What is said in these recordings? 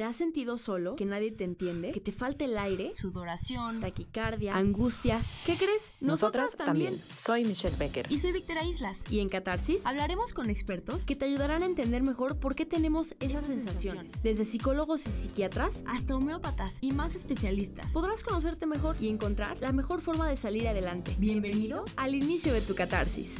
¿Te has sentido solo? ¿Que nadie te entiende? ¿Que te falta el aire? ¿Sudoración? ¿Taquicardia? ¿Angustia? ¿Qué crees? Nosotras, también. Soy Michelle Becker. Y soy Victoria Islas. Y en Catarsis hablaremos con expertos que te ayudarán a entender mejor por qué tenemos esas, sensaciones. Desde psicólogos y psiquiatras hasta homeópatas y más especialistas. Podrás conocerte mejor y encontrar la mejor forma de salir adelante. Bienvenido al inicio de tu catarsis.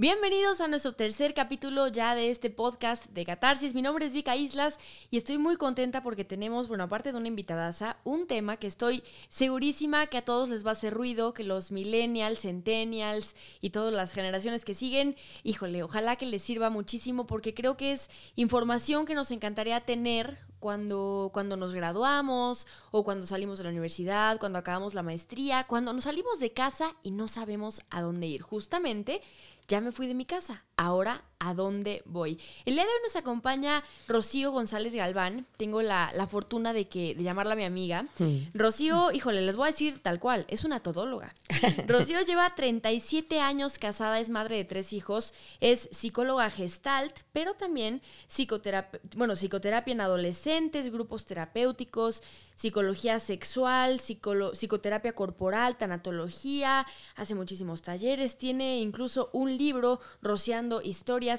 Bienvenidos a nuestro tercer capítulo ya de este podcast de Catarsis. Mi nombre es Vika Islas y estoy muy contenta porque tenemos, bueno, aparte de una invitadaza, un tema que estoy segurísima que a todos les va a hacer ruido, que los millennials, centennials y todas las generaciones que siguen, híjole, ojalá que les sirva muchísimo porque creo que es información que nos encantaría tener cuando, cuando nos graduamos o cuando salimos de la universidad, cuando acabamos la maestría, cuando nos salimos de casa y no sabemos a dónde ir. Justamente ya me fui de mi casa, ahora a dónde voy. El día de hoy nos acompaña Rocío González Galván. Tengo la, fortuna de, que, de llamarla mi amiga. Rocío, híjole, les voy a decir tal cual, es una todóloga. Rocío lleva 37 años casada, es madre de tres hijos, es psicóloga gestalt, pero también psicoterapia, bueno, psicoterapia en adolescentes, grupos terapéuticos, psicología sexual, psicoterapia corporal, tanatología, hace muchísimos talleres, tiene incluso un libro, Rociando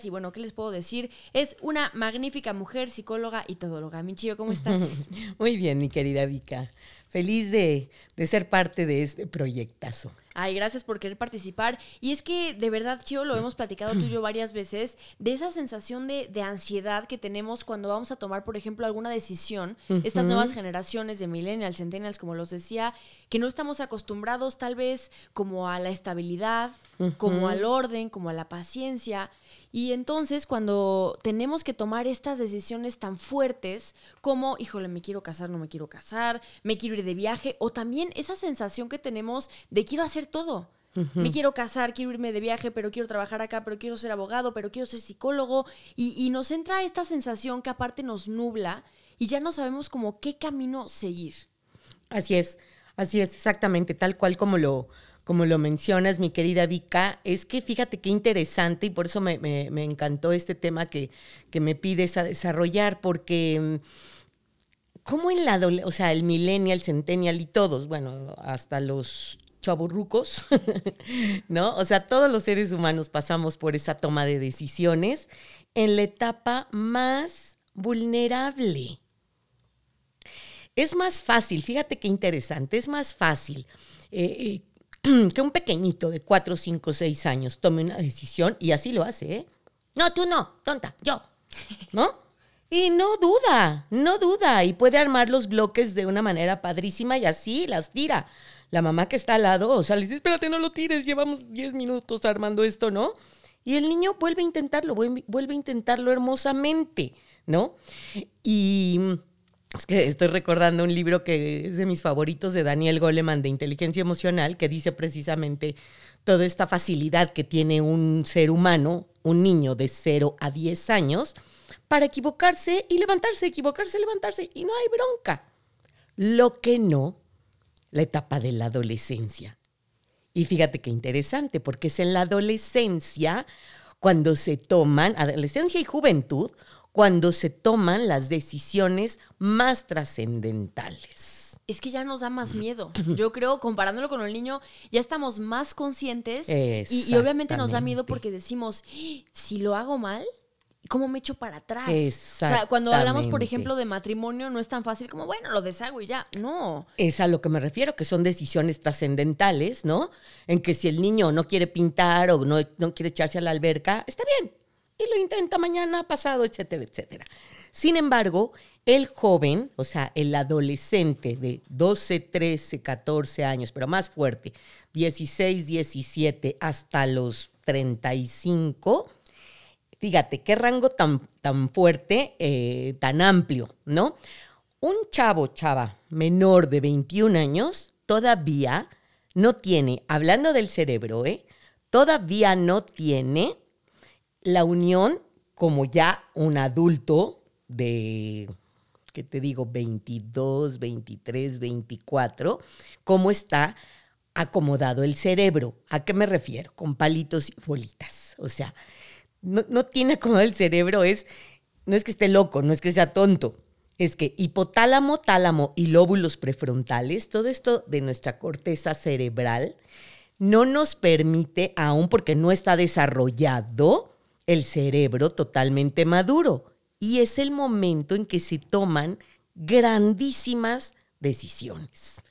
Y bueno, ¿qué les puedo decir? Es una magnífica mujer, psicóloga y todóloga. Minchillo, ¿cómo estás? Muy bien, mi querida Vika. Feliz de, de ser parte de este proyectazo. Ay, gracias por querer participar. Y es que de verdad, Chio, lo hemos platicado tú y yo varias veces, de esa sensación de, de ansiedad que tenemos cuando vamos a tomar, por ejemplo, alguna decisión. Estas nuevas generaciones de millennials, centennials, como los decía, que no estamos acostumbrados tal vez como a la estabilidad, como al orden, como a la paciencia. Y entonces cuando tenemos que tomar estas decisiones tan fuertes como, híjole, me quiero casar, no me quiero casar, me quiero ir de viaje, o también esa sensación que tenemos de quiero hacer todo. Me quiero casar, quiero irme de viaje, pero quiero trabajar acá, pero quiero ser abogado, pero quiero ser psicólogo. Y, nos entra esta sensación que aparte nos nubla y ya no sabemos como qué camino seguir. Así es, así es, exactamente, tal cual como lo, como lo mencionas, mi querida Vika, es que fíjate qué interesante y por eso me, encantó este tema que, que, me pides a desarrollar, porque mm, como en la, o sea, el millennial, centennial y todos, bueno, hasta los chaburrucos, ¿no? O sea, todos los seres humanos pasamos por esa toma de decisiones en la etapa más vulnerable. Es más fácil, fíjate qué interesante, es más fácil eh, eh, que un pequeñito de 4, 5, 6 años tome una decisión y así lo hace, ¿eh? No, tú no, tonta, yo, ¿no? Y no duda, no duda, y puede armar los bloques de una manera padrísima y así las tira la mamá que está al lado, o sea, le dice, espérate, no lo tires, llevamos 10 minutos armando esto, ¿no? Y el niño vuelve a intentarlo, vuelve a intentarlo hermosamente, ¿no? Y es que estoy recordando un libro que es de mis favoritos de Daniel Goleman de inteligencia emocional, que dice precisamente toda esta facilidad que tiene un ser humano, un niño de 0 a 10 años, para equivocarse y levantarse, equivocarse, levantarse, y no hay bronca. Lo que no la etapa de la adolescencia. Y fíjate qué interesante, porque es en la adolescencia cuando se toman, adolescencia y juventud, cuando se toman las decisiones más trascendentales. Es que ya nos da más miedo. Yo creo, comparándolo con el niño, ya estamos más conscientes y, y, obviamente nos da miedo porque decimos, ¡Ah! si lo hago mal, ¿cómo me echo para atrás? O sea, cuando hablamos, por ejemplo, de matrimonio, no es tan fácil como, bueno, lo deshago y ya. No. Es a lo que me refiero, que son decisiones trascendentales, ¿no? En que si el niño no quiere pintar o no, no quiere echarse a la alberca, está bien. Y lo intenta mañana, pasado, etcétera, etcétera. Sin embargo, el joven, o sea, el adolescente de 12, 13, 14 años, pero más fuerte, 16, 17 hasta los 35, Fíjate, qué rango tan, tan fuerte, eh, tan amplio, ¿no? Un chavo, chava, menor de 21 años, todavía no tiene, hablando del cerebro, ¿eh? Todavía no tiene la unión como ya un adulto de, ¿qué te digo? 22, 23, 24, ¿cómo está? acomodado el cerebro. ¿A qué me refiero? Con palitos y bolitas. O sea, no, no tiene acomodado el cerebro, es, no es que esté loco, no es que sea tonto, es que hipotálamo, tálamo y lóbulos prefrontales, todo esto de nuestra corteza cerebral, no nos permite, aún porque no está desarrollado, el cerebro totalmente maduro. Y es el momento en que se toman grandísimas decisiones.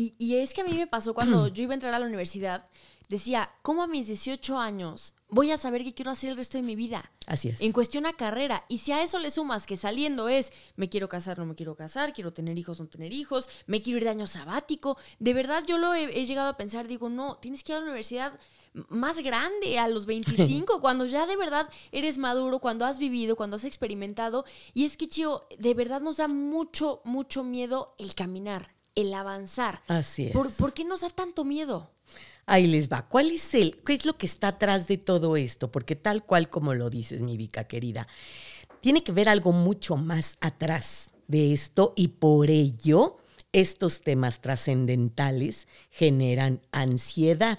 Y, y es que a mí me pasó cuando yo iba a entrar a la universidad, decía, ¿cómo a mis 18 años voy a saber qué quiero hacer el resto de mi vida? Así es. En cuestión a carrera. Y si a eso le sumas que saliendo es, me quiero casar, no me quiero casar, quiero tener hijos, no tener hijos, me quiero ir de año sabático, de verdad yo lo he, he llegado a pensar, digo, no, tienes que ir a la universidad más grande, a los 25, cuando ya de verdad eres maduro, cuando has vivido, cuando has experimentado. Y es que, Chio, de verdad nos da mucho, mucho miedo el caminar, el avanzar. Así es. ¿Por, ¿por qué nos da tanto miedo? Ahí les va. ¿Cuál es el, qué es lo que está atrás de todo esto? Porque tal cual como lo dices, mi Vika querida, tiene que ver algo mucho más atrás de esto y por ello estos temas trascendentales generan ansiedad.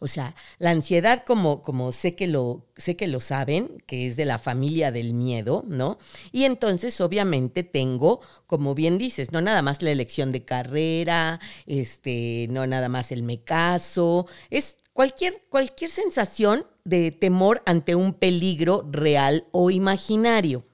O sea, la ansiedad, como, como sé, que lo, sé que lo saben, que es de la familia del miedo, ¿no? Y entonces, obviamente, tengo, como bien dices, no nada más la elección de carrera, este, no nada más el me caso, es cualquier, cualquier sensación de temor ante un peligro real o imaginario.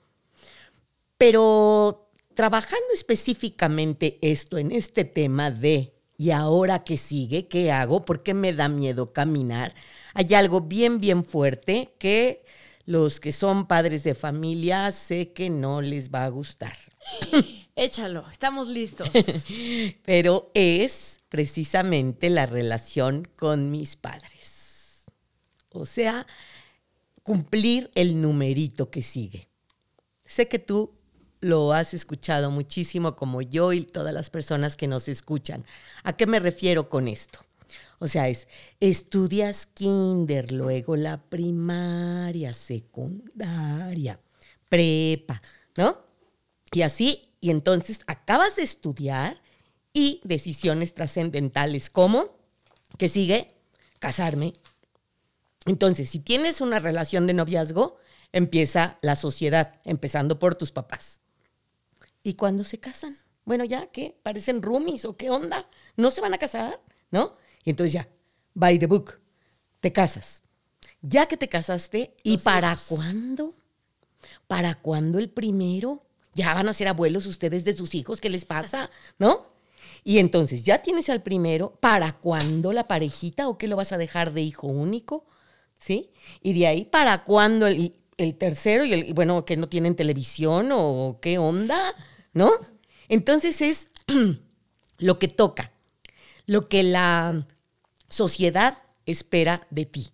Pero trabajando específicamente esto en este tema de ¿Y ahora qué sigue? ¿Qué hago? ¿Por qué me da miedo caminar? Hay algo bien, bien fuerte que los que son padres de familia sé que no les va a gustar. Échalo, estamos listos. Pero es precisamente la relación con mis padres. O sea, cumplir el numerito que sigue. Sé que tú lo has escuchado muchísimo como yo y todas las personas que nos escuchan. ¿A qué me refiero con esto? O sea, es estudias kinder, luego la primaria, secundaria, prepa, ¿no? Y así, y entonces acabas de estudiar y decisiones trascendentales como, ¿qué sigue? Casarme. Entonces, si tienes una relación de noviazgo, empieza la sociedad, empezando por tus papás. ¿Y cuando se casan? Bueno, ya, ¿qué? ¿Parecen roomies o qué onda? ¿No se van a casar? ¿No? Y entonces ya, by the book, te casas. Ya que te casaste, ¿y para cuándo? ¿Para cuándo el primero? Ya van a ser abuelos ustedes de sus hijos, ¿qué les pasa? ¿No? Y entonces ya tienes al primero, ¿para cuándo la parejita o qué lo vas a dejar de hijo único? ¿Sí? Y de ahí, ¿para cuándo el, el tercero y el, bueno, que no tienen televisión o qué onda? ¿No? Entonces es lo que toca, lo que la sociedad espera de ti.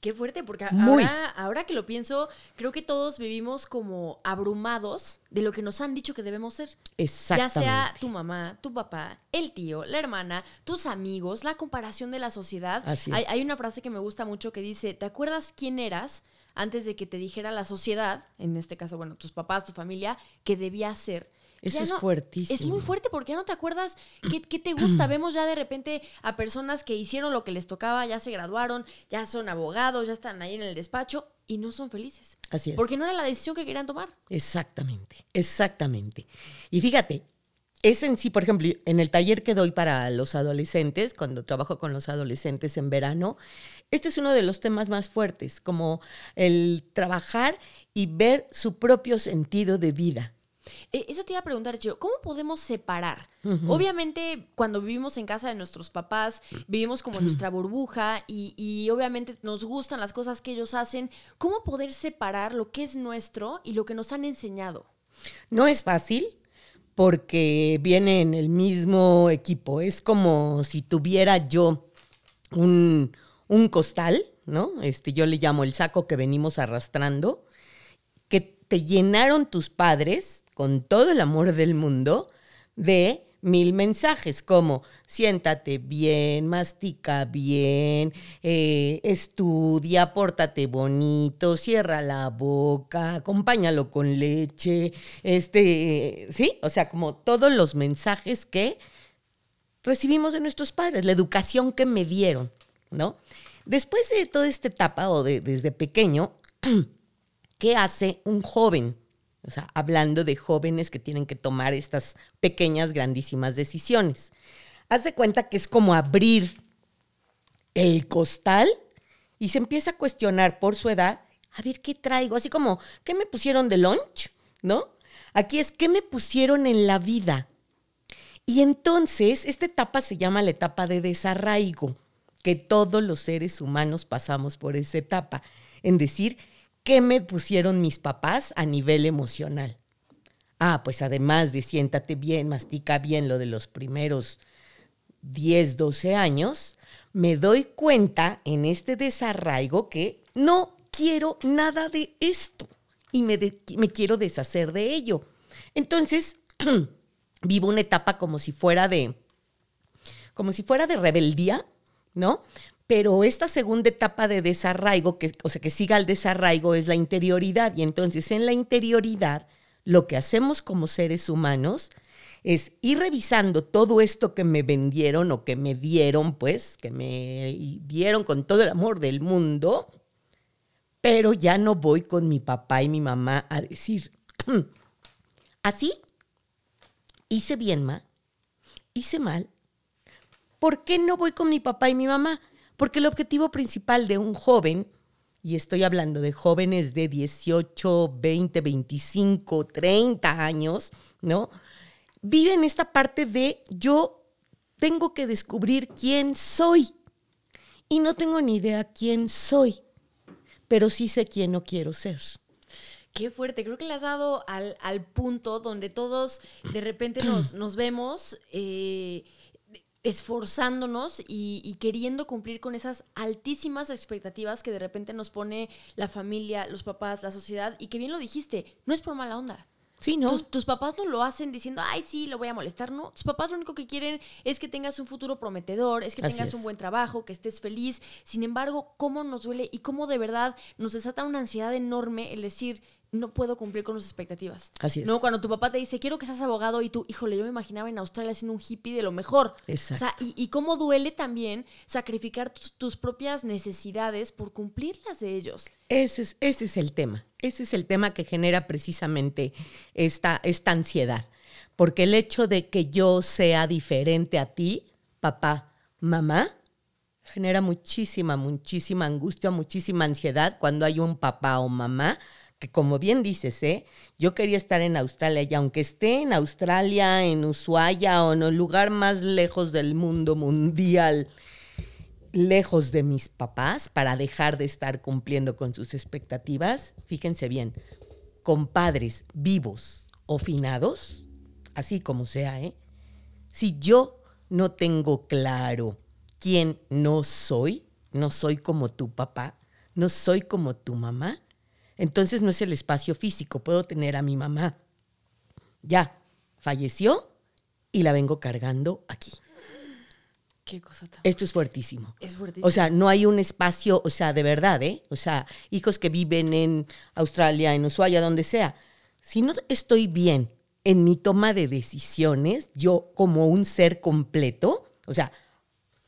Qué fuerte, porque ahora, ahora, que lo pienso, creo que todos vivimos como abrumados de lo que nos han dicho que debemos ser. Exactamente. Ya sea tu mamá, tu papá, el tío, la hermana, tus amigos, la comparación de la sociedad. Así es. Hay, hay una frase que me gusta mucho que dice, ¿te acuerdas quién eras? Antes de que te dijera la sociedad, en este caso, bueno, tus papás, tu familia, que debía ser. Eso es fuertísimo. Es muy fuerte porque ya no te acuerdas qué, qué, te gusta. Vemos ya de repente a personas que hicieron lo que les tocaba, ya se graduaron, ya son abogados, ya están ahí en el despacho y no son felices. Así es. Porque no era la decisión que querían tomar. Exactamente, exactamente. Y fíjate, es en sí, por ejemplo, en el taller que doy para los adolescentes, cuando trabajo con los adolescentes en verano, este es uno de los temas más fuertes, como el trabajar y ver su propio sentido de vida. Eh, eso te iba a preguntar, yo, ¿cómo podemos separar? Obviamente, cuando vivimos en casa de nuestros papás, vivimos como nuestra burbuja y, y, obviamente nos gustan las cosas que ellos hacen. ¿Cómo poder separar lo que es nuestro y lo que nos han enseñado? No es fácil porque viene en el mismo equipo. Es como si tuviera yo un, un costal, ¿no? Este, yo le llamo el saco que venimos arrastrando, que te llenaron tus padres con todo el amor del mundo de mil mensajes como siéntate bien, mastica bien, eh, estudia, pórtate bonito, cierra la boca, acompáñalo con leche, este, sí, o sea, como todos los mensajes que recibimos de nuestros padres, la educación que me dieron, ¿no? Después de toda esta etapa o de, desde pequeño, ¿qué hace un joven? O sea, hablando de jóvenes que tienen que tomar estas pequeñas, grandísimas decisiones. Hace cuenta que es como abrir el costal y se empieza a cuestionar por su edad, a ver qué traigo, así como, ¿qué me pusieron de lunch? ¿No? Aquí es, ¿qué me pusieron en la vida? Y entonces, esta etapa se llama la etapa de desarraigo, que todos los seres humanos pasamos por esa etapa, en decir, ¿qué me pusieron mis papás a nivel emocional? Ah, pues además de siéntate bien, mastica bien lo de los primeros 10, 12 años, me doy cuenta en este desarraigo que no quiero nada de esto y me, me quiero deshacer de ello. Entonces, vivo una etapa como si fuera de, como si fuera de rebeldía, ¿no? Pero esta segunda etapa de desarraigo, que, o sea, que siga el desarraigo, es la interioridad. Y entonces en la interioridad, lo que hacemos como seres humanos es ir revisando todo esto que me vendieron o que me dieron, pues, que me dieron con todo el amor del mundo, pero ya no voy con mi papá y mi mamá a decir, así hice bien, ma, hice mal. ¿Por qué no voy con mi papá y mi mamá? Porque el objetivo principal de un joven, y estoy hablando de jóvenes de 18, 20, 25, 30 años, ¿no? Vive en esta parte de yo tengo que descubrir quién soy. Y no tengo ni idea quién soy, pero sí sé quién no quiero ser. Qué fuerte, creo que le has dado al, punto donde todos de repente nos, nos vemos eh, esforzándonos y, queriendo cumplir con esas altísimas expectativas que de repente nos pone la familia, los papás, la sociedad, y que bien lo dijiste, no es por mala onda. Sí, ¿no? Tus, papás no lo hacen diciendo, ay, sí, lo voy a molestar, no. Tus papás lo único que quieren es que tengas un futuro prometedor, es que tengas un buen trabajo, que estés feliz. Sin embargo, cómo nos duele y cómo de verdad nos desata una ansiedad enorme el decir, no puedo cumplir con sus expectativas. Así es. No, cuando tu papá te dice, quiero que seas abogado y tú, híjole, yo me imaginaba en Australia siendo un hippie de lo mejor. Exacto. O sea, y, cómo duele también sacrificar tus, propias necesidades por cumplirlas de ellos. Ese es, ese es el tema. Ese es el tema que genera precisamente esta, esta ansiedad. Porque el hecho de que yo sea diferente a ti, papá, mamá, genera muchísima, muchísima angustia, muchísima ansiedad cuando hay un papá o mamá que como bien dices, ¿eh? yo quería estar en Australia y aunque esté en Australia, en Ushuaia o en el lugar más lejos del mundo mundial, lejos de mis papás para dejar de estar cumpliendo con sus expectativas, fíjense bien, con padres vivos o finados, así como sea, ¿eh? si yo no tengo claro quién no soy, no soy como tu papá, no soy como tu mamá, entonces no es el espacio físico, puedo tener a mi mamá. Ya, falleció y la vengo cargando aquí. Qué cosa tan... Esto es fuertísimo. Es fuertísimo. O sea, no hay un espacio, o sea, de verdad, ¿eh? O sea, hijos que viven en Australia, en Ushuaia, donde sea. Si no estoy bien en mi toma de decisiones, yo como un ser completo, o sea,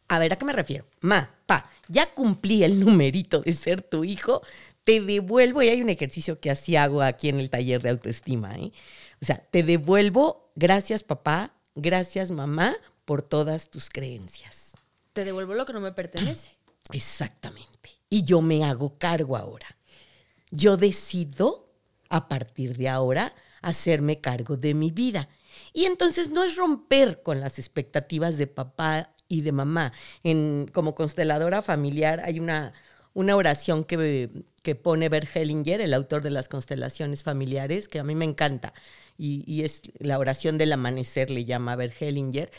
a ver, ¿a qué me refiero? Ma, pa, ya cumplí el numerito de ser tu hijo, te devuelvo, y hay un ejercicio que así hago aquí en el taller de autoestima, ¿eh? o sea, te devuelvo, gracias papá, gracias mamá, por todas tus creencias. Te devuelvo lo que no me pertenece. Exactamente. Y yo me hago cargo ahora. Yo decido, a partir de ahora, hacerme cargo de mi vida. Y entonces no es romper con las expectativas de papá y de mamá. En, como consteladora familiar hay una, una oración que, que pone Bert Hellinger, el autor de las constelaciones familiares, que a mí me encanta, y, es la oración del amanecer, le llama Bert Hellinger.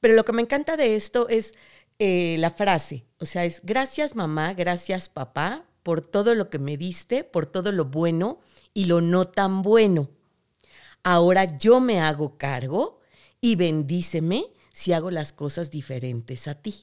Pero lo que me encanta de esto es eh, la frase, o sea, es gracias mamá, gracias papá por todo lo que me diste, por todo lo bueno y lo no tan bueno. Ahora yo me hago cargo y bendíceme si hago las cosas diferentes a ti.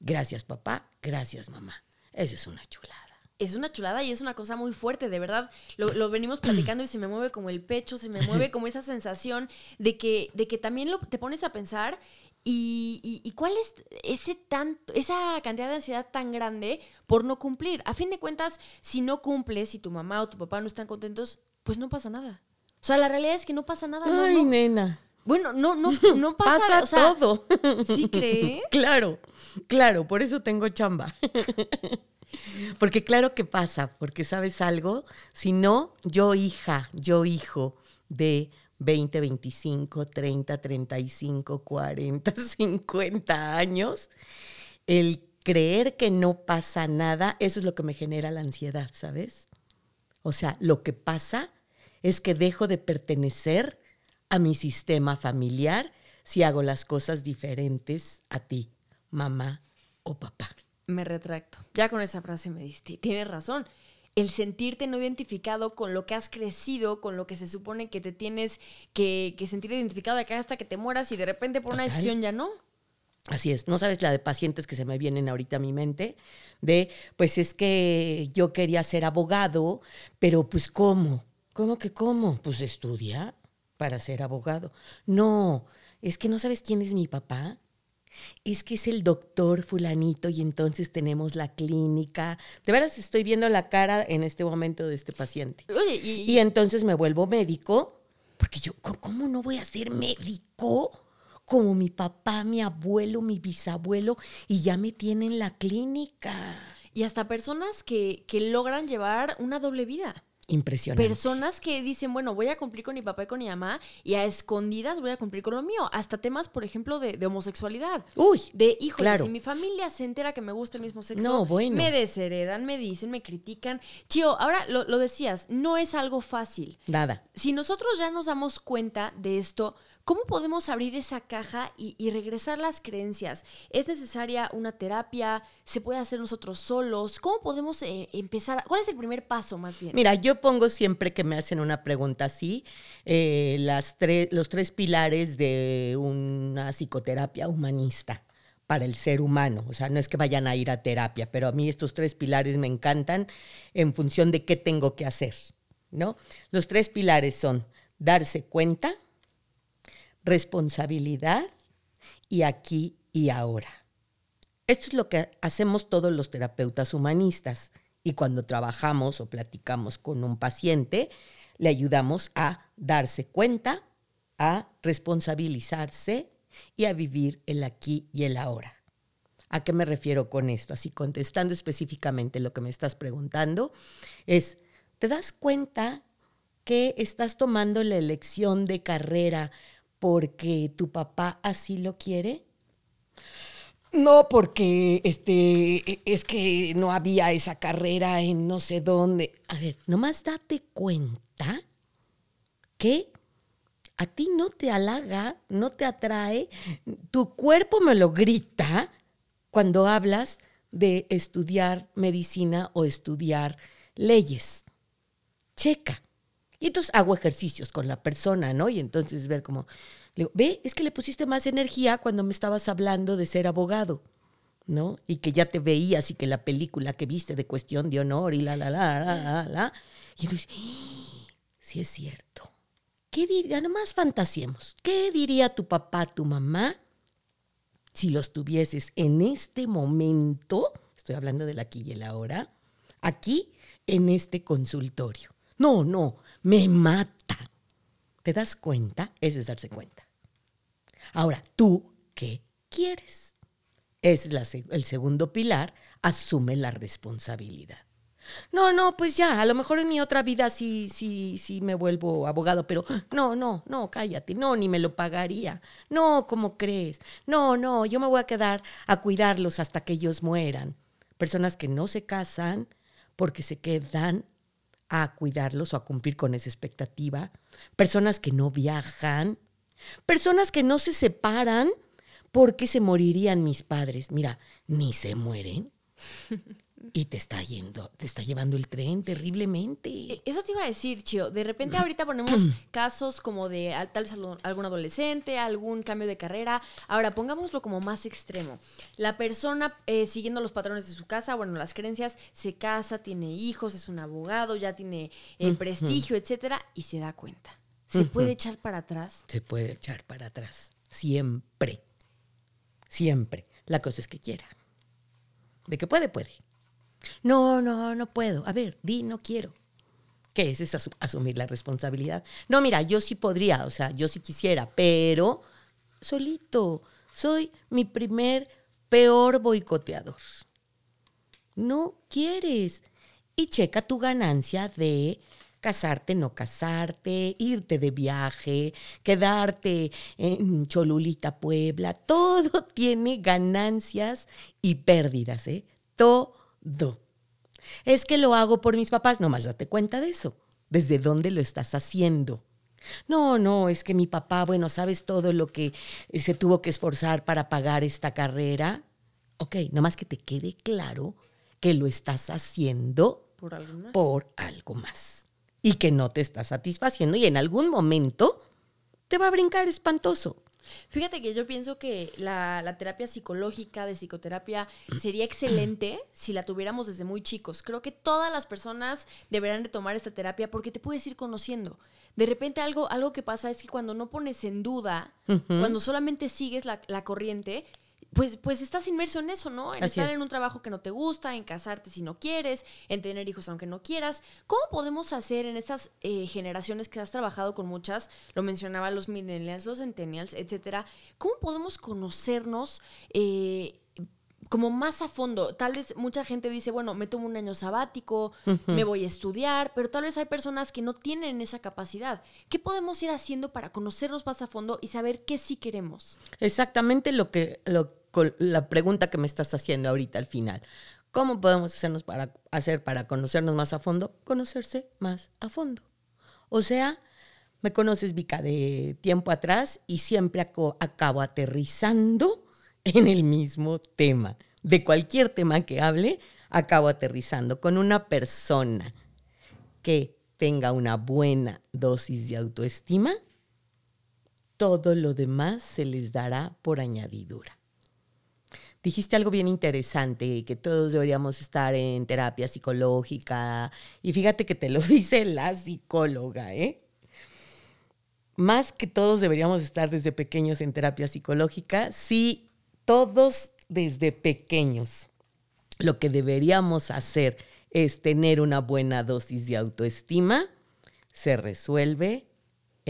Gracias papá, gracias mamá. Eso es una chulada. Es una chulada y es una cosa muy fuerte, de verdad. Lo, venimos platicando y se me mueve como el pecho, se me mueve como esa sensación de que, de que también lo, te pones a pensar ¿Y, y, cuál es ese tanto, esa cantidad de ansiedad tan grande por no cumplir? A fin de cuentas, si no cumples, si tu mamá o tu papá no están contentos, pues no pasa nada. O sea, la realidad es que no pasa nada. Ay, nena. Bueno, no, no, no pasa, pasa todo. ¿Sí crees? claro, claro, por eso tengo chamba. porque claro que pasa, porque sabes algo, si no, yo hija, yo hijo de 20, 25, 30, 35, 40, 50 años, el creer que no pasa nada, eso es lo que me genera la ansiedad, ¿sabes? O sea, lo que pasa es que dejo de pertenecer a mi sistema familiar si hago las cosas diferentes a ti, mamá o papá. Me retracto. Ya con esa frase me diste. Tienes razón. El sentirte no identificado con lo que has crecido, con lo que se supone que te tienes que, sentir identificado de acá hasta que te mueras y de repente por una decisión ya no. Así es, no sabes la de pacientes que se me vienen ahorita a mi mente, de, pues es que yo quería ser abogado, pero pues ¿cómo? ¿Cómo que cómo? Pues estudia para ser abogado. No, es que no sabes quién es mi papá. Es que es el doctor fulanito y entonces tenemos la clínica. De veras estoy viendo la cara en este momento de este paciente. y, entonces me vuelvo médico, porque yo, ¿cómo no voy a ser médico? Como mi papá, mi abuelo, mi bisabuelo, y ya me tienen la clínica. Y hasta personas que, que logran llevar una doble vida. Impresionante. Personas que dicen, bueno, voy a cumplir con mi papá y con mi mamá y a escondidas voy a cumplir con lo mío. Hasta temas, por ejemplo, de, homosexualidad. Uy. De, hijo, si mi familia se entera que me gusta el mismo sexo, no, bueno. me desheredan, me dicen, me critican. Chío, ahora lo, lo decías, no es algo fácil. Nada. Si nosotros ya nos damos cuenta de esto, ¿Cómo podemos abrir esa caja y, regresar las creencias? ¿Es necesaria una terapia? ¿Se puede hacer nosotros solos? ¿Cómo podemos eh, empezar? ¿Cuál es el primer paso más bien? Mira, yo pongo siempre que me hacen una pregunta así, eh, las los tres pilares de una psicoterapia humanista para el ser humano. O sea, no es que vayan a ir a terapia, pero a mí estos tres pilares me encantan en función de qué tengo que hacer, ¿no? Los tres pilares son darse cuenta, responsabilidad y aquí y ahora. Esto es lo que hacemos todos los terapeutas humanistas y cuando trabajamos o platicamos con un paciente, le ayudamos a darse cuenta, a responsabilizarse y a vivir el aquí y el ahora. ¿A qué me refiero con esto? Así contestando específicamente lo que me estás preguntando, es, ¿te das cuenta que estás tomando la elección de carrera porque tu papá así lo quiere? No, porque este e, es que no había esa carrera en no sé dónde. A ver, nomás date cuenta que a ti no te halaga, no te atrae, tu cuerpo me lo grita cuando hablas de estudiar medicina o estudiar leyes. Checa. Y entonces hago ejercicios con la persona, ¿no? Y entonces ver como, le ve, es que le pusiste más energía cuando me estabas hablando de ser abogado, ¿no? Y que ya te veías y que la película que viste de cuestión de honor y la, la, la, la, la, la. Y entonces, sí es cierto. ¿Qué diría? Nomás fantasiemos. ¿Qué diría tu papá, tu mamá, si los tuvieses en este momento? Estoy hablando del aquí y el ahora. Aquí, en este consultorio. No, no, me mata. ¿Te das cuenta? Ese es darse cuenta. Ahora, ¿tú qué quieres? Es el segundo pilar, asume la responsabilidad. No, no, pues ya, a lo mejor en mi otra vida sí, sí, sí me vuelvo abogado, pero no, no, no, cállate, no, ni me lo pagaría. No, ¿cómo crees? No, no, yo me voy a quedar a cuidarlos hasta que ellos mueran. Personas que no se casan porque se quedan a cuidarlos o a cumplir con esa expectativa, personas que no viajan, personas que no se separan porque se morirían mis padres. Mira, ni se mueren. Y te está yendo, te está llevando el tren terriblemente. E, eso te iba a decir, Chio. De repente ahorita ponemos casos como de tal vez algún adolescente, algún cambio de carrera. Ahora, pongámoslo como más extremo. La persona, eh, siguiendo los patrones de su casa, bueno, las creencias, se casa, tiene hijos, es un abogado, ya tiene el prestigio, etcétera, y se da cuenta. ¿Se puede echar para atrás? Se puede echar para atrás. Siempre. siempre. La cosa es que quiera. De que puede, puede. No, no, no puedo. A ver, di, no quiero. ¿Qué es? Es asumir la responsabilidad. No, mira, yo sí podría, o sea, yo sí quisiera, pero solito. Soy mi primer peor boicoteador. No quieres. Y checa tu ganancia de casarte, no casarte, irte de viaje, quedarte en Cholulita, Puebla. Todo tiene ganancias y pérdidas, ¿eh? Todo. Es que lo hago por mis papás, nomás date cuenta de eso. ¿Desde dónde lo estás haciendo? No, no, es que mi papá, bueno, sabes todo lo que se tuvo que esforzar para pagar esta carrera. Ok, nomás que te quede claro que lo estás haciendo por algo más. Por algo más. Y que no te está satisfaciendo y en algún momento te va a brincar espantoso. Fíjate que yo pienso que la, terapia psicológica de psicoterapia sería excelente si la tuviéramos desde muy chicos. Creo que todas las personas deberán de tomar esta terapia porque te puedes ir conociendo. De repente algo, algo que pasa es que cuando no pones en duda, cuando solamente sigues la, la corriente, pues, pues estás inmerso en eso, ¿no? En estar en un trabajo que no te gusta, en casarte si no quieres, en tener hijos aunque no quieras. ¿Cómo podemos hacer en estas eh, generaciones que has trabajado con muchas, lo mencionaba los millennials, los centennials, etcétera, cómo podemos conocernos eh, como más a fondo. Tal vez mucha gente dice, bueno, me tomo un año sabático, me voy a estudiar, pero tal vez hay personas que no tienen esa capacidad. ¿Qué podemos ir haciendo para conocernos más a fondo y saber qué sí queremos? Exactamente lo que, lo, la pregunta que me estás haciendo ahorita al final. ¿Cómo podemos hacernos para, hacer para conocernos más a fondo? Conocerse más a fondo. O sea, me conoces, Vika, de tiempo atrás y siempre acabo aterrizando en el mismo tema. De cualquier tema que hable, acabo aterrizando con una persona que tenga una buena dosis de autoestima, todo lo demás se les dará por añadidura dijiste algo bien interesante, que todos deberíamos estar en terapia psicológica. Y fíjate que te lo dice la psicóloga, ¿eh? Más que todos deberíamos estar desde pequeños en terapia psicológica, sí, todos desde pequeños. Lo que deberíamos hacer es tener una buena dosis de autoestima, se resuelve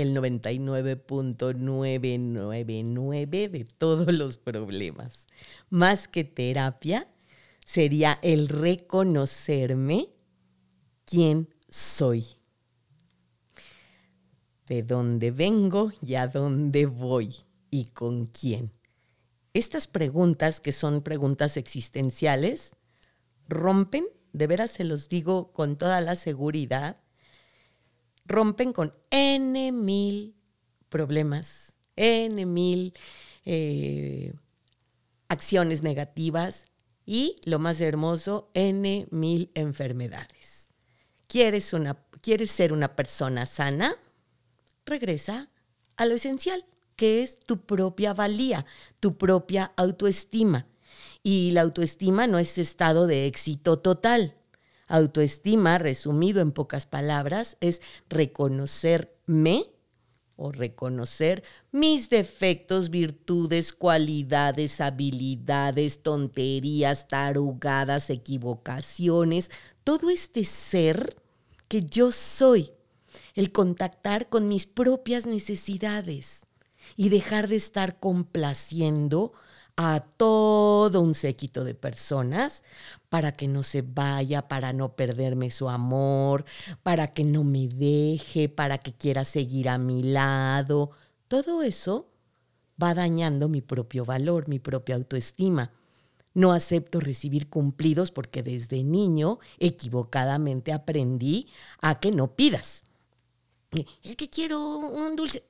el 99.999 de todos los problemas. Más que terapia, sería el reconocerme quién soy, de dónde vengo y a dónde voy y con quién. Estas preguntas, que son preguntas existenciales, rompen, de veras se los digo con toda la seguridad, rompen con N mil problemas, N mil eh, acciones negativas y, lo más hermoso, N mil enfermedades. ¿Quieres, una, ¿Quieres ser una persona sana? Regresa a lo esencial, que es tu propia valía, tu propia autoestima. Y la autoestima no es estado de éxito total. Autoestima, resumido en pocas palabras, es reconocerme o reconocer mis defectos, virtudes, cualidades, habilidades, tonterías, tarugadas, equivocaciones, todo este ser que yo soy, el contactar con mis propias necesidades y dejar de estar complaciendo a todo un séquito de personas para que no se vaya, para no perderme su amor, para que no me deje, para que quiera seguir a mi lado. Todo eso va dañando mi propio valor, mi propia autoestima. No acepto recibir cumplidos porque desde niño equivocadamente aprendí a que no pidas. Es que quiero un dulce.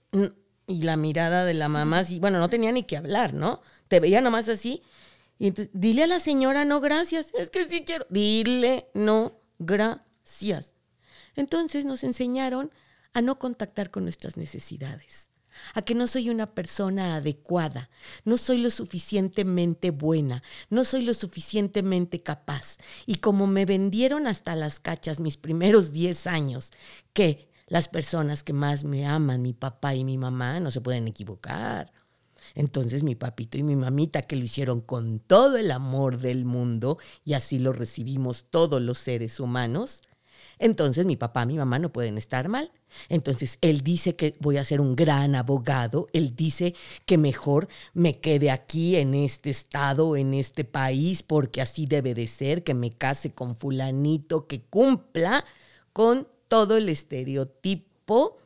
Y la mirada de la mamá, así, bueno, no tenía ni que hablar, ¿no? Te veía nomás así. Y dile a la señora no gracias. Es que sí quiero. Dile no gracias. Entonces nos enseñaron a no contactar con nuestras necesidades, a que no soy una persona adecuada, no soy lo suficientemente buena, no soy lo suficientemente capaz. Y como me vendieron hasta las cachas mis primeros 10 años, que las personas que más me aman, mi papá y mi mamá, no se pueden equivocar. Entonces mi papito y mi mamita, que lo hicieron con todo el amor del mundo, y así lo recibimos todos los seres humanos, entonces mi papá, mi mamá no pueden estar mal. Entonces él dice que voy a ser un gran abogado, él dice que mejor me quede aquí en este estado, en este país, porque así debe de ser, que me case con fulanito, que cumpla con todo el estereotipo,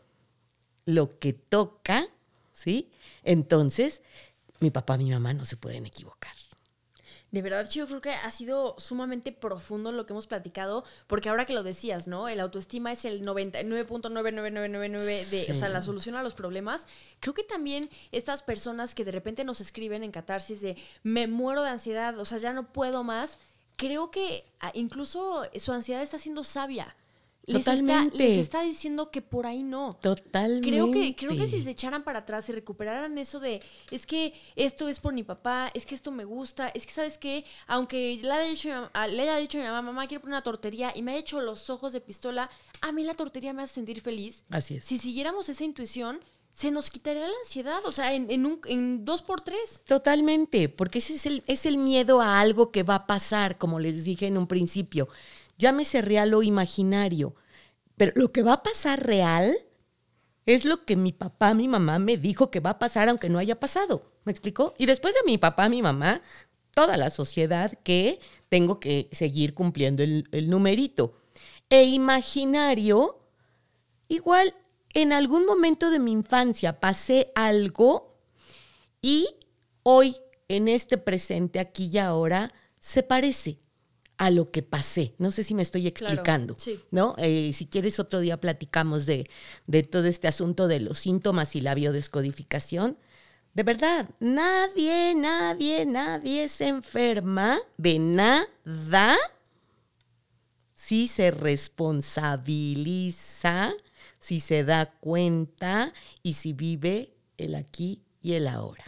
lo que toca, ¿sí? Entonces, mi papá, mi mamá no se pueden equivocar. De verdad, yo creo que ha sido sumamente profundo lo que hemos platicado, porque ahora que lo decías, ¿no? El autoestima es el 99.99999 de, o sea, la solución a los problemas. Creo que también estas personas que de repente nos escriben en catarsis de me muero de ansiedad, o sea, ya no puedo más, creo que ah, incluso su ansiedad está siendo sabia. Totalmente. Les está, diciendo que por ahí no. Totalmente. Creo que, creo que si se echaran para atrás y recuperaran eso de, es que esto es por mi papá, es que esto me gusta, es que, ¿sabes qué? Aunque le haya dicho, le haya dicho a mi mamá, mamá, quiero poner una tortería y me ha hecho los ojos de pistola, a mí la tortería me hace sentir feliz. Así es. Si siguiéramos esa intuición, se nos quitaría la ansiedad, o sea, en, un, en dos por tres. Totalmente, porque ese es el, es el miedo a algo que va a pasar, como les dije en un principio llámese real o imaginario, pero lo que va a pasar real es lo que mi papá, mi mamá me dijo que va a pasar aunque no haya pasado. ¿Me explicó? Y después de mi papá, mi mamá, toda la sociedad que tengo que seguir cumpliendo el, el numerito. E imaginario, igual en algún momento de mi infancia pasé algo y hoy, en este presente, aquí y ahora, se parece a lo que pasé. No sé si me estoy explicando, ¿no? Eh, si quieres otro día platicamos de, de todo este asunto de los síntomas y la biodescodificación. De verdad, nadie, nadie, nadie se enferma de nada si se responsabiliza, si se da cuenta y si vive el aquí y el ahora.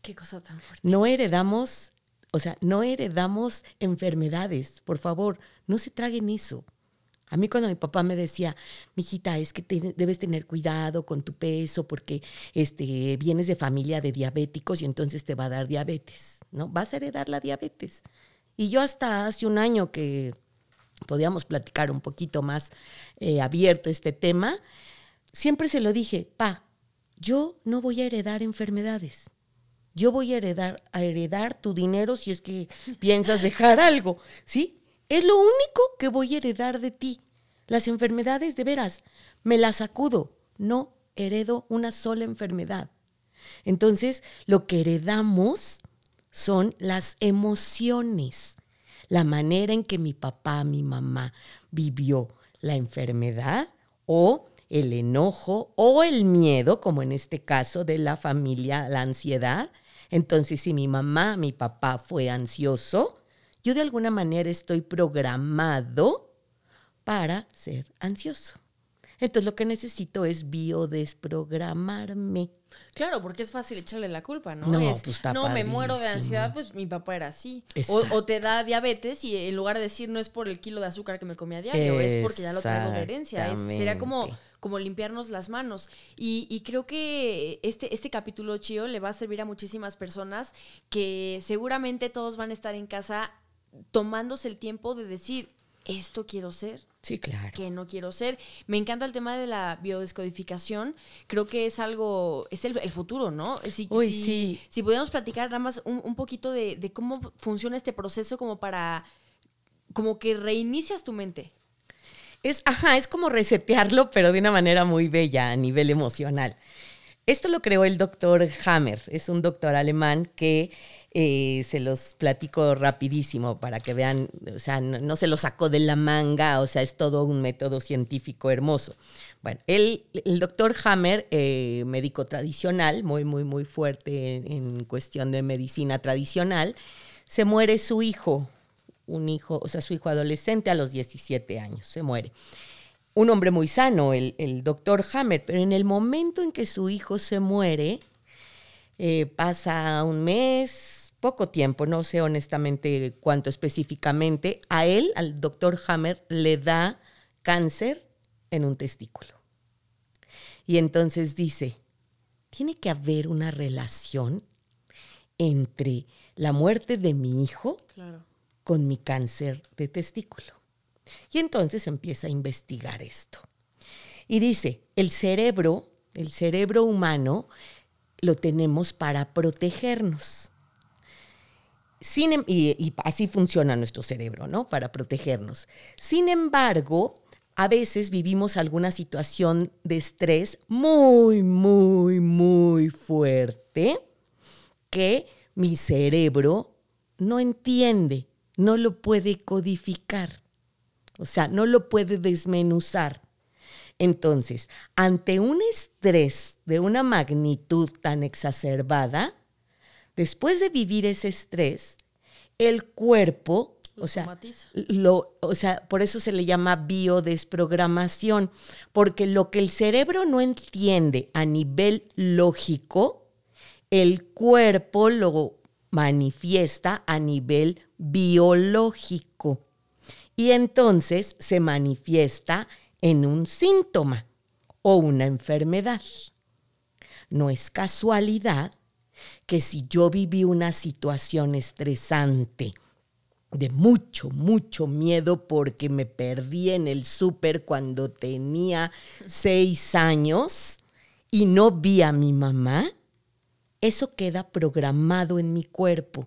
Qué cosa tan fuerte. No heredamos o sea, no heredamos enfermedades, por favor, no se traguen eso. A mí cuando mi papá me decía, mijita, es que debes tener cuidado con tu peso porque este, vienes de familia de diabéticos y entonces te va a dar diabetes, ¿no? Vas a heredar la diabetes. Y yo hasta hace un año que podíamos platicar un poquito más eh, abierto este tema, siempre se lo dije, pa, yo no voy a heredar enfermedades yo voy a heredar, a heredar tu dinero si es que piensas dejar algo, ¿sí? Es lo único que voy a heredar de ti. Las enfermedades, de veras, me las sacudo. No heredo una sola enfermedad. Entonces, lo que heredamos son las emociones, la manera en que mi papá, mi mamá vivió la enfermedad o el enojo o el miedo, como en este caso de la familia, la ansiedad, entonces, si mi mamá, mi papá fue ansioso, yo de alguna manera estoy programado para ser ansioso. Entonces lo que necesito es biodesprogramarme. Claro, porque es fácil echarle la culpa, ¿no? No, pues no me muero de ansiedad, pues mi papá era así. O, te da diabetes y en lugar de decir no es por el kilo de azúcar que me comía a diario, es porque ya lo traigo de herencia. sería como como limpiarnos las manos. Y, creo que este, este capítulo, Chio, le va a servir a muchísimas personas que seguramente todos van a estar en casa tomándose el tiempo de decir, esto quiero ser. Sí, claro. Que no quiero ser. Me encanta el tema de la biodescodificación. Creo que es algo, es el, futuro, ¿no? Si, Uy, sí. Si pudiéramos platicar nada más un, poquito de, de, cómo funciona este proceso como para, como que reinicias tu mente. Es, ajá, es como resetearlo, pero de una manera muy bella a nivel emocional. Esto lo creó el doctor Hammer, es un doctor alemán que eh, se los platico rapidísimo para que vean, o sea, no, se lo sacó de la manga, o sea, es todo un método científico hermoso. Bueno, el doctor Hammer, eh, médico tradicional, muy, muy, muy fuerte en cuestión de medicina tradicional, se muere su hijo, un hijo, o sea, su hijo adolescente a los 17 años, se muere. Un hombre muy sano, el, doctor Hammer, pero en el momento en que su hijo se muere, eh, pasa un mes, poco tiempo, no sé honestamente cuánto específicamente, a él, al doctor Hammer, le da cáncer en un testículo. Y entonces dice, tiene que haber una relación entre la muerte de mi hijo con mi cáncer de testículo. Y entonces empieza a investigar esto. Y dice, el cerebro, el cerebro humano, lo tenemos para protegernos. Em, y, así funciona nuestro cerebro, ¿no? Para protegernos. Sin embargo, a veces vivimos alguna situación de estrés muy, muy, muy fuerte que mi cerebro no entiende, no lo puede codificar, o sea, no lo puede desmenuzar. Entonces, ante un estrés de una magnitud tan exacerbada, después de vivir ese estrés, el cuerpo, o sea, lo, o sea, por eso se le llama biodesprogramación, porque lo que el cerebro no entiende a nivel lógico, el cuerpo lo manifiesta a nivel biológico. Y entonces se manifiesta en un síntoma o una enfermedad. No es casualidad que si yo viví una situación estresante, de mucho, mucho miedo porque me perdí en el súper cuando tenía seis años y no vi a mi mamá, eso queda programado en mi cuerpo.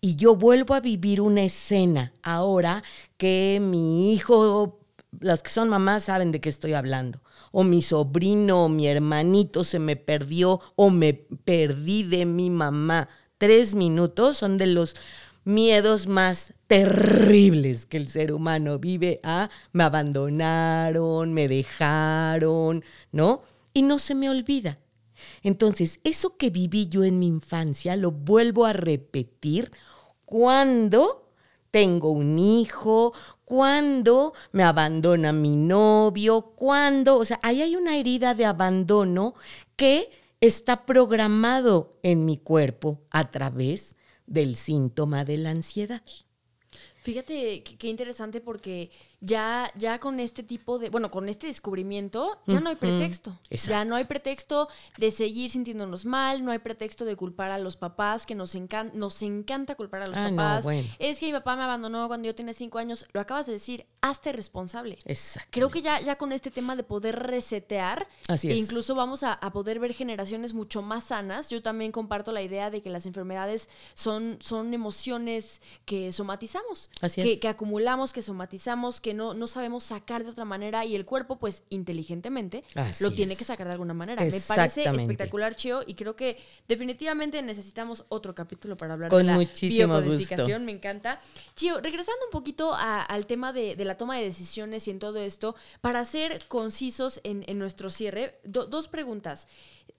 Y yo vuelvo a vivir una escena ahora que mi hijo, las que son mamás saben de qué estoy hablando o mi sobrino o mi hermanito se me perdió o me perdí de mi mamá. Tres minutos son de los miedos más terribles que el ser humano vive a me abandonaron, me dejaron, ¿no? Y no se me olvida. Entonces, eso que viví yo en mi infancia lo vuelvo a repetir cuando tengo un hijo, cuando me abandona mi novio, cuando, o sea, ahí hay una herida de abandono que está programado en mi cuerpo a través del síntoma de la ansiedad. Fíjate qué interesante porque ya, ya con este tipo de, bueno, con este descubrimiento, ya no hay pretexto. Ya no hay pretexto de seguir sintiéndonos mal, no hay pretexto de culpar a los papás, que nos, encanta nos encanta culpar a los ah, papás. Es que mi papá me abandonó cuando yo tenía cinco años. Lo acabas de decir, hazte responsable. Exacto. Creo que ya, ya con este tema de poder resetear, e incluso vamos a, poder ver generaciones mucho más sanas. Yo también comparto la idea de que las enfermedades son, son emociones que somatizamos, Así que, que acumulamos, que somatizamos, que no, sabemos sacar de otra manera y el cuerpo, pues inteligentemente, lo tiene que sacar de alguna manera. Me parece espectacular, Chio, y creo que definitivamente necesitamos otro capítulo para hablar de la biocodificación. Me encanta. Chio, regresando un poquito al tema de, la toma de decisiones y en todo esto, para ser concisos en, nuestro cierre, dos preguntas.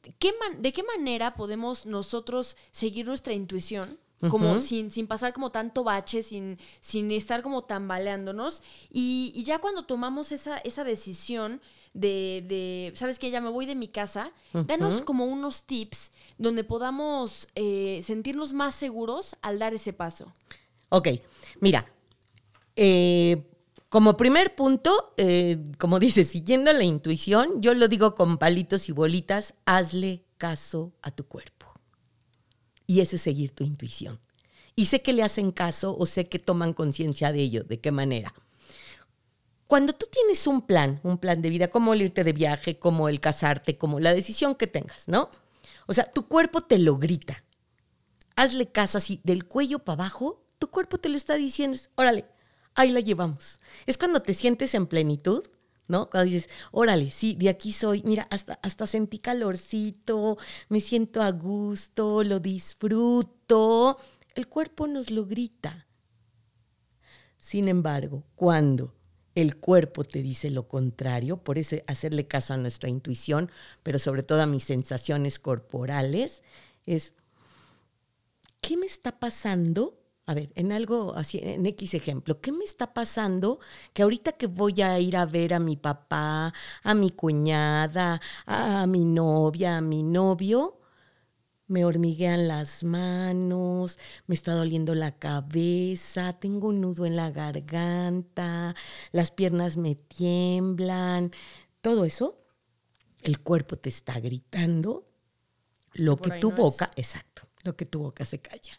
¿De qué manera podemos nosotros seguir nuestra intuición como sin, sin, pasar como tanto bache, sin, sin estar como tambaleándonos. Y, y ya cuando tomamos esa, esa decisión de, de, ¿sabes qué? Ya me voy de mi casa, danos como unos tips donde podamos eh, sentirnos más seguros al dar ese paso. Ok, mira, eh, como primer punto, eh, como dices, siguiendo la intuición, yo lo digo con palitos y bolitas, hazle caso a tu cuerpo. Y eso es seguir tu intuición. Y sé que le hacen caso o sé que toman conciencia de ello. ¿De qué manera? Cuando tú tienes un plan, un plan de vida, como el irte de viaje, como el casarte, como la decisión que tengas, ¿no? O sea, tu cuerpo te lo grita. Hazle caso así, del cuello para abajo, tu cuerpo te lo está diciendo, órale, ahí la llevamos. Es cuando te sientes en plenitud, ¿no? Cuando dices, órale, sí, de aquí soy, mira, hasta, hasta sentí calorcito, me siento a gusto, lo disfruto. El cuerpo nos lo grita. Sin embargo, cuando el cuerpo te dice lo contrario, por eso hacerle caso a nuestra intuición, pero sobre todo a mis sensaciones corporales, es, ¿qué me está pasando? A ver, en algo así, en X ejemplo, ¿qué me está pasando que ahorita que voy a ir a ver a mi papá, a mi cuñada, a mi novia, a mi novio, me hormiguean las manos, me está doliendo la cabeza, tengo un nudo en la garganta, las piernas me tiemblan, todo eso el cuerpo te está gritando lo que tu no es. boca, exacto, lo que tu boca se calla.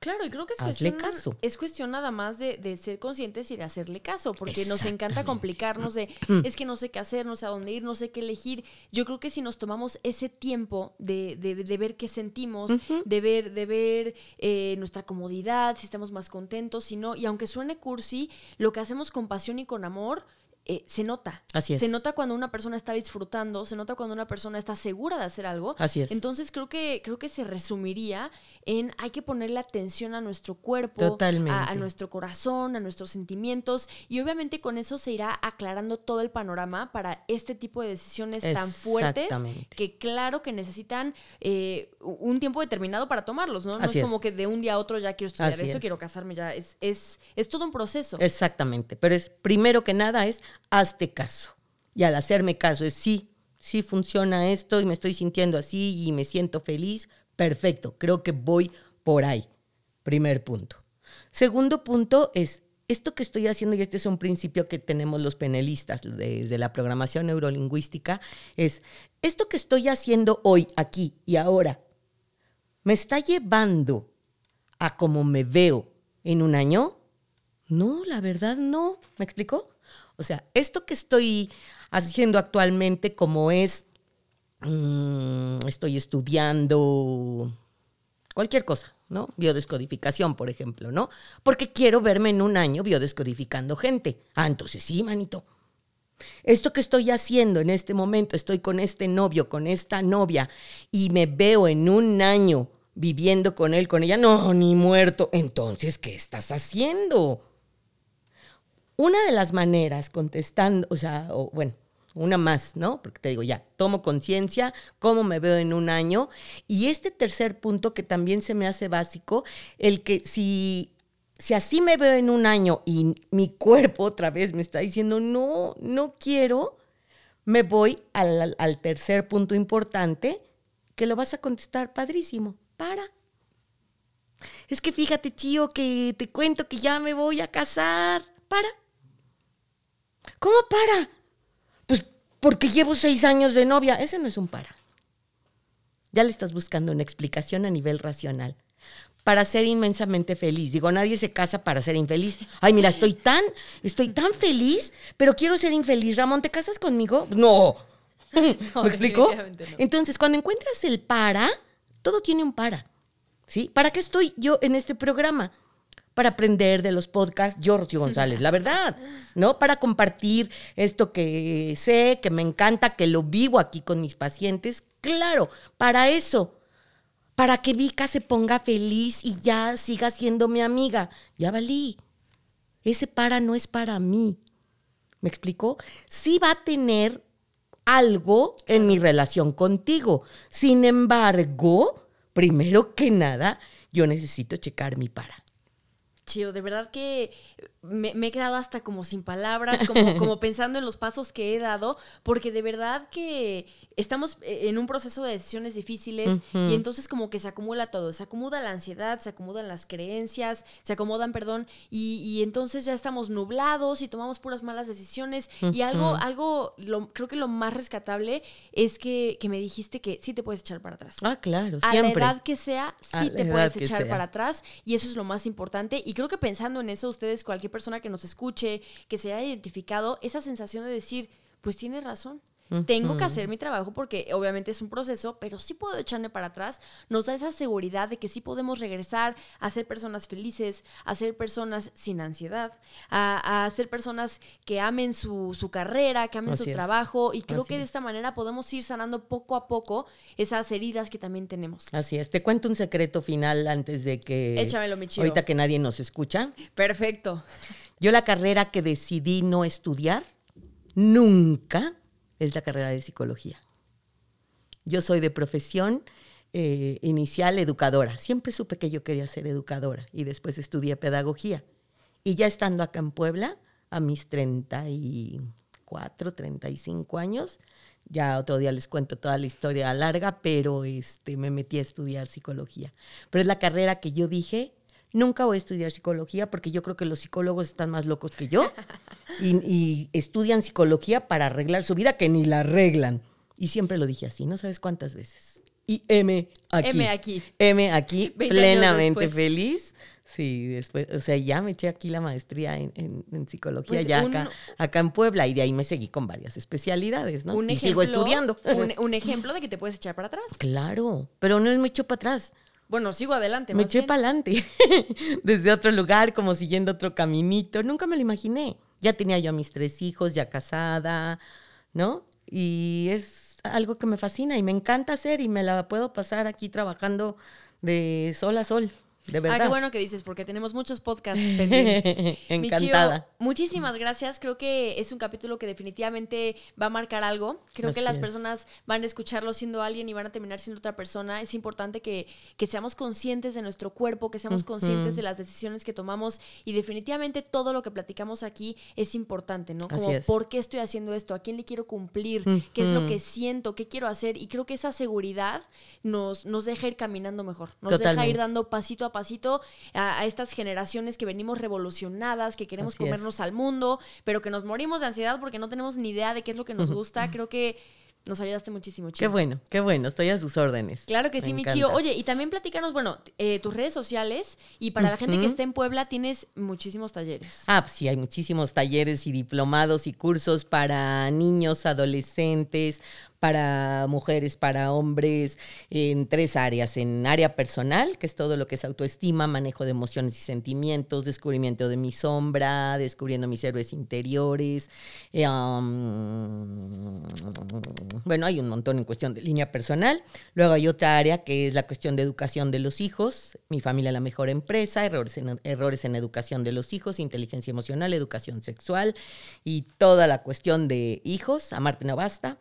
Claro, y creo que es Hazle cuestión, caso. es cuestión nada más de, de ser conscientes y de hacerle caso, porque nos encanta complicarnos de, es que no sé qué hacer, no sé a dónde ir, no sé qué elegir. Yo creo que si nos tomamos ese tiempo de, de- de ver qué sentimos, de ver, de ver eh, nuestra comodidad, si estamos más contentos, si no, y aunque suene cursi, lo que hacemos con pasión y con amor, eh, se nota. Así es. Se nota cuando una persona está disfrutando, se nota cuando una persona está segura de hacer algo. Así es. Entonces creo que, creo que se resumiría en hay que ponerle atención a nuestro cuerpo. A, a nuestro corazón, a nuestros sentimientos. Y obviamente con eso se irá aclarando todo el panorama para este tipo de decisiones tan fuertes que claro que necesitan eh, un tiempo determinado para tomarlos, ¿no? No Así es es. como que de un día a otro ya quiero estudiar Así esto, es. quiero casarme ya. Es, es, es todo un proceso. Exactamente, pero es primero que nada es hazte caso. Y al hacerme caso es sí, sí funciona esto y me estoy sintiendo así y me siento feliz, perfecto, creo que voy por ahí. Primer punto. Segundo punto es esto que estoy haciendo, y este es un principio que tenemos los penelistas desde la programación neurolingüística, es esto que estoy haciendo hoy, aquí y ahora, ¿me está llevando a cómo me veo en un año? No, la verdad no. ¿Me explicó? O sea, esto que estoy haciendo actualmente, como es, mm, estoy estudiando cualquier cosa, ¿no? Biodescodificación, por ejemplo, ¿no? Porque quiero verme en un año biodescodificando gente. Ah, entonces sí, manito. Esto que estoy haciendo en este momento, estoy con este novio, con esta novia, y me veo en un año viviendo con él, con ella, no, ni muerto. Entonces, ¿qué estás haciendo? Una de las maneras, contestando, o sea, bueno, una más, ¿no? Porque te digo, ya, tomo conciencia, cómo me veo en un año. Y este tercer punto que también se me hace básico, el que si, si así me veo en un año y mi cuerpo otra vez me está diciendo, no, no quiero, me voy al, al- tercer punto importante, que lo vas a contestar padrísimo. Para. Es que fíjate, chío, que te cuento que ya me voy a casar. Para. ¿Cómo para? Pues porque llevo seis años de novia. Ese no es un para. Ya le estás buscando una explicación a nivel racional. Para ser inmensamente feliz. Digo, nadie se casa para ser infeliz. Ay, mira, estoy tan, estoy tan feliz, pero quiero ser infeliz. Ramón, ¿te casas conmigo? No. No, ¿Me explico? no. Entonces, cuando encuentras el para, todo tiene un para. ¿Sí? ¿Para qué estoy yo en este programa? Para aprender de los podcasts, Rocío González, la verdad, ¿no? Para compartir esto que sé, que me encanta, que lo vivo aquí con mis pacientes. Claro, para eso. Para que Vika se ponga feliz y ya siga siendo mi amiga. Ya valí. Ese para no es para mí. ¿Me explicó? Sí va a tener algo en mi relación contigo. Sin embargo, primero que nada, yo necesito checar mi para. Chío, de verdad que me, me he quedado hasta como sin palabras, como, como pensando en los pasos que he dado, porque de verdad que estamos eh, en un proceso de decisiones difíciles y entonces como que se acumula todo, se acomoda la ansiedad, se acomodan las creencias, se acomodan, perdón, y, y entonces ya estamos nublados y tomamos puras malas decisiones y algo, algo, lo- creo que lo más rescatable es que, que me dijiste que sí te puedes echar para atrás. Ah, claro, A siempre. la edad que sea, A sí te puedes echar para atrás y eso es lo más importante. Y creo que pensando en eso, ustedes, cualquier persona que nos escuche, que se haya identificado, esa sensación de decir, pues tiene razón. Tengo que hacer mi trabajo porque obviamente es un proceso, pero sí puedo echarme para atrás. Nos da esa seguridad de que sí podemos regresar a ser personas felices, a ser personas sin ansiedad, a, a ser personas que amen su, su carrera, que amen Así su es. trabajo. Y creo Así que de es. esta manera podemos ir sanando poco a poco esas heridas que también tenemos. Así es. Te cuento un secreto final antes de que. Échamelo, mi chío. Ahorita que nadie nos escucha. Perfecto. Yo la carrera que decidí no estudiar nunca es la carrera de psicología. Yo soy de profesión eh, inicial educadora. Siempre supe que yo quería ser educadora y después estudié pedagogía. Y ya estando acá en Puebla, a mis 34, 35 años, ya otro día les cuento toda la historia larga, pero este, me metí a estudiar psicología. Pero es la carrera que yo dije, nunca voy a estudiar psicología porque yo creo que los psicólogos están más locos que yo y, y estudian psicología para arreglar su vida que ni la arreglan. Y siempre lo dije así, no sabes cuántas veces. Y M aquí. M aquí. M aquí, 20 años plenamente feliz. Sí, después, o sea, ya me eché aquí la maestría en, en- en psicología, Pues ya un- acá, acá en Puebla, y de ahí me seguí con varias especialidades, ¿no? Un y ejemplo, sigo estudiando. Un, un ejemplo de que te puedes echar para atrás. Claro, pero no me echo para atrás. Bueno, sigo adelante. Me eché para adelante, desde otro lugar, como siguiendo otro caminito. Nunca me lo imaginé. Ya tenía yo a mis tres hijos, ya casada, ¿no? Y es algo que me fascina y me encanta hacer y me la puedo pasar aquí trabajando de sol a sol, de verdad. Ah, qué bueno que dices, porque tenemos muchos podcasts pendientes. Encantada. muchísimas gracias. Creo que es un capítulo que definitivamente va a marcar algo. Creo que Así las es. personas van a escucharlo siendo alguien y van a terminar siendo otra persona. Es importante que, que seamos conscientes de nuestro cuerpo, que seamos conscientes de las decisiones que tomamos y definitivamente todo lo que platicamos aquí es importante, ¿no? Como por qué estoy haciendo esto, a quién le quiero cumplir, qué es lo que siento, qué quiero hacer y creo que esa seguridad nos, nos deja ir caminando mejor, nos deja ir Totalmente. dando pasito a pasito a, a estas generaciones que venimos revolucionadas, que queremos Así es. comernos al mundo, pero que nos morimos de ansiedad porque no tenemos ni idea de qué es lo que nos gusta. Creo que nos ayudaste muchísimo, Qué Chio. bueno, qué bueno, estoy a sus órdenes. Claro que Me sí, mi. Chio. Oye, y también platícanos, bueno, eh, tus redes sociales y para la gente que está en Puebla tienes muchísimos talleres. Ah, pues sí, hay muchísimos talleres y diplomados y cursos para niños, adolescentes, para mujeres, para hombres, en tres áreas. En área personal, que es todo lo que es autoestima, manejo de emociones y sentimientos, descubrimiento de mi sombra, descubriendo mis héroes interiores. eh, bueno, hay un montón en cuestión de línea personal. Luego hay otra área que es la cuestión de educación de los hijos, mi familia la mejor empresa, errores en, errores en educación de los hijos, inteligencia emocional, educación sexual y toda la cuestión de hijos, amarte no basta.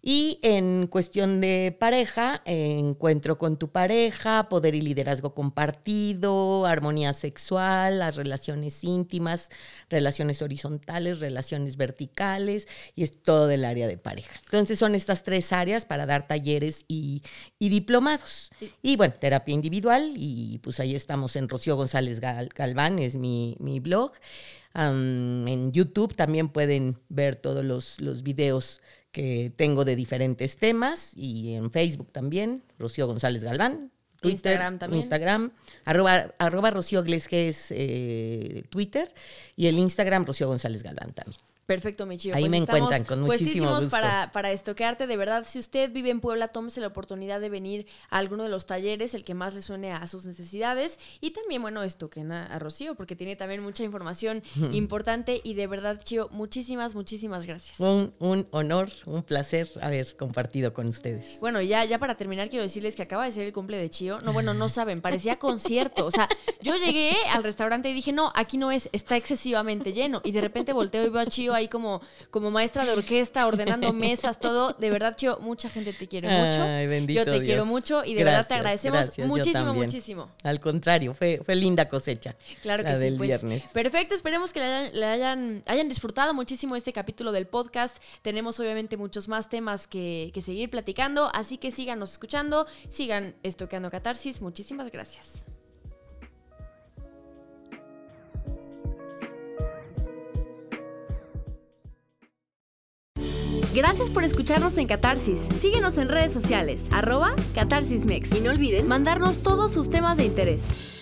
Y en cuestión de pareja, encuentro con tu pareja, poder y liderazgo compartido, armonía sexual, las relaciones íntimas, relaciones horizontales, relaciones verticales, y es todo del área de pareja. Entonces son estas tres áreas para dar talleres y, y diplomados. Y bueno, terapia individual, y pues ahí estamos en Rocío González Gal- Galván, es mi, mi blog. En YouTube también pueden ver todos los, los videos que tengo de diferentes temas y en Facebook también, Rocío González Galván. Twitter, Instagram también. Instagram, arroba, arroba Rocío Gles, que es eh, Twitter, y el Instagram Rocío González Galván también. Perfecto, mi Chio. Ahí me estamos encuentran con muchísimo gusto. para, para estoquearte. De verdad, si usted vive en Puebla, tómese la oportunidad de venir a alguno de los talleres, el que más le suene a sus necesidades. Y también, bueno, estoquen a, a Rocío, porque tiene también mucha información importante. Y de verdad, Chio, muchísimas, muchísimas gracias. Un, un honor, un placer haber compartido con ustedes. Bueno, ya, ya para terminar, quiero decirles que acaba de ser el cumple de Chio. No, bueno, no saben, parecía concierto. O sea, yo llegué al restaurante y dije, no, aquí no es, está excesivamente lleno. Y de repente volteo y veo a Chio ahí como, como maestra de orquesta, ordenando mesas, todo. De verdad, Chio, mucha gente te quiere mucho. Ay, bendito yo te Dios. quiero mucho y de verdad te agradecemos gracias, muchísimo, muchísimo. Al contrario, fue, fue linda cosecha. Claro que la sí, del pues. viernes. Perfecto, esperemos que le hayan, le hayan, hayan disfrutado muchísimo este capítulo del podcast. Tenemos obviamente muchos más temas que, que seguir platicando, así que síganos escuchando, sigan estoqueando catarsis. Muchísimas gracias. Gracias por escucharnos en Catarsis. Síguenos en redes sociales, arroba CatarsisMex. Y no olviden mandarnos todos sus temas de interés.